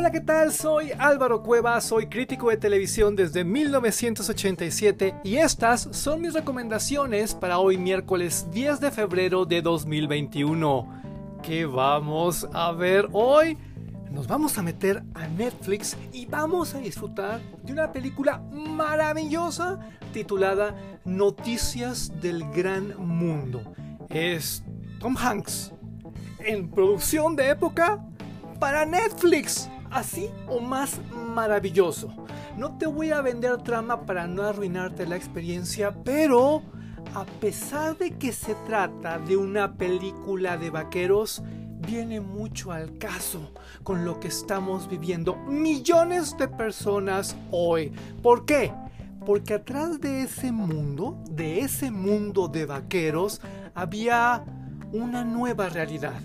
Hola, ¿qué tal? Soy Álvaro Cueva, soy crítico de televisión desde 1987 y estas son mis recomendaciones para hoy miércoles 10 de febrero de 2021. ¿Qué vamos a ver hoy? Nos vamos a meter a Netflix y vamos a disfrutar de una película maravillosa titulada Noticias del Gran Mundo. Es Tom Hanks en producción de época para Netflix así o más maravilloso. No te voy a vender trama para no arruinarte la experiencia, pero a pesar de que se trata de una película de vaqueros, viene mucho al caso con lo que estamos viviendo millones de personas hoy. ¿Por qué? Porque atrás de ese mundo, de ese mundo de vaqueros, había una nueva realidad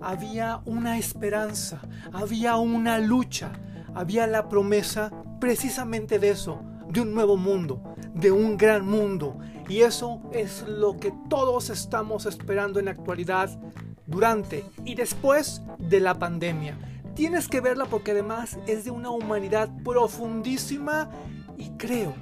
había una esperanza, había una lucha, había la promesa precisamente de eso, de un nuevo mundo, de un gran mundo. Y eso es lo que todos estamos esperando en la actualidad durante y después de la pandemia. Tienes que verla porque además es de una humanidad profundísima y creo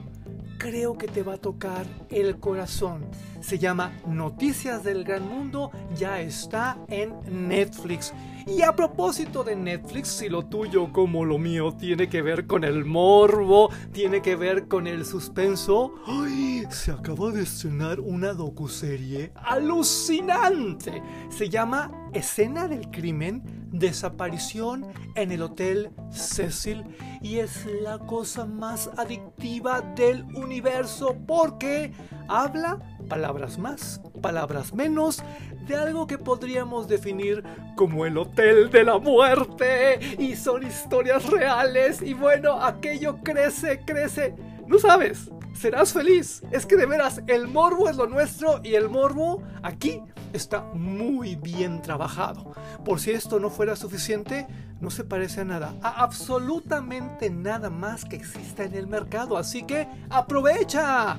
creo que te va a tocar el corazón. Se llama Noticias del Gran Mundo, ya está en Netflix. Y a propósito de Netflix, si lo tuyo como lo mío tiene que ver con el morbo, tiene que ver con el suspenso, ¡ay! Se acaba de estrenar una docuserie alucinante. Se llama Escena del Crimen desaparición en el Hotel Cecil y es la cosa más adictiva del universo porque habla, palabras más, palabras menos, de algo que podríamos definir como el Hotel de la Muerte y son historias reales y bueno, aquello crece, crece, no sabes. Serás feliz. Es que de veras, el morbo es lo nuestro y el morbo aquí está muy bien trabajado. Por si esto no fuera suficiente, no se parece a nada, a absolutamente nada más que exista en el mercado. Así que aprovecha.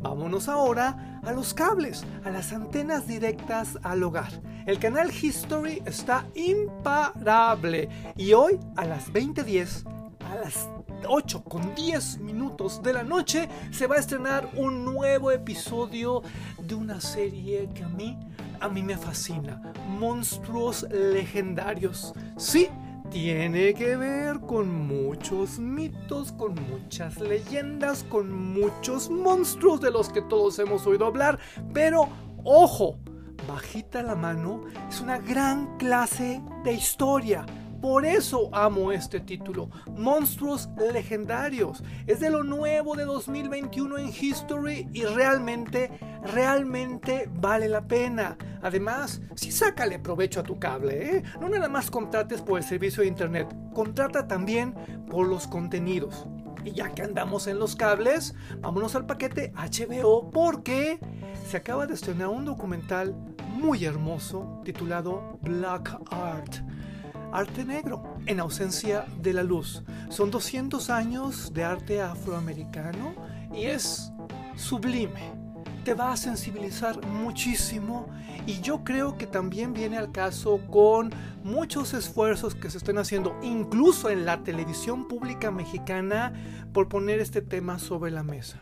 Vámonos ahora a los cables, a las antenas directas al hogar. El canal History está imparable y hoy a las 20:10, a las 8 con 10 minutos de la noche se va a estrenar un nuevo episodio de una serie que a mí a mí me fascina. Monstruos legendarios. Sí, tiene que ver con muchos mitos, con muchas leyendas, con muchos monstruos de los que todos hemos oído hablar. Pero, ojo, bajita la mano, es una gran clase de historia. Por eso amo este título, Monstruos Legendarios. Es de lo nuevo de 2021 en History y realmente, realmente vale la pena. Además, sí sácale provecho a tu cable, ¿eh? No nada más contrates por el servicio de internet, contrata también por los contenidos. Y ya que andamos en los cables, vámonos al paquete HBO porque se acaba de estrenar un documental muy hermoso titulado Black Art arte negro, en ausencia de la luz. Son 200 años de arte afroamericano y es sublime. Te va a sensibilizar muchísimo y yo creo que también viene al caso con muchos esfuerzos que se están haciendo, incluso en la televisión pública mexicana, por poner este tema sobre la mesa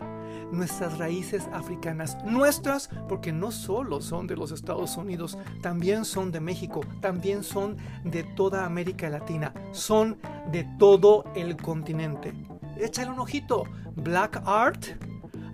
nuestras raíces africanas. Nuestras porque no solo son de los Estados Unidos, también son de México, también son de toda América Latina, son de todo el continente. Échale un ojito. Black Art,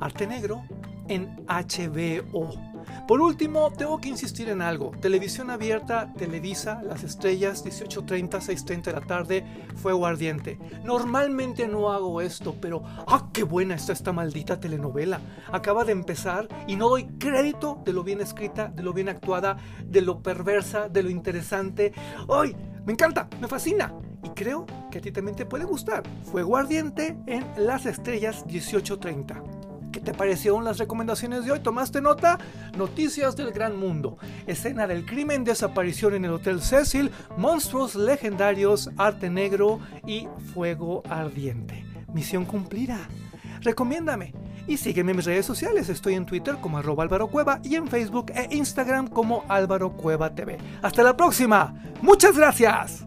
arte negro, en HBO. Por último, tengo que insistir en algo. Televisión abierta, Televisa, Las Estrellas, 18.30, 6.30 de la tarde, Fuego Ardiente. Normalmente no hago esto, pero ¡ah, qué buena está esta maldita telenovela! Acaba de empezar y no doy crédito de lo bien escrita, de lo bien actuada, de lo perversa, de lo interesante. ¡Ay! Me encanta, me fascina. Y creo que a ti también te puede gustar. Fuego Ardiente en Las Estrellas 1830. ¿Qué te parecieron las recomendaciones de hoy? ¿Tomaste nota? Noticias del gran mundo. Escena del crimen, desaparición en el Hotel Cecil, monstruos legendarios, arte negro y fuego ardiente. Misión cumplida. Recomiéndame. Y sígueme en mis redes sociales. Estoy en Twitter como arroba Cueva y en Facebook e Instagram como Álvaro Cueva TV. Hasta la próxima. Muchas gracias.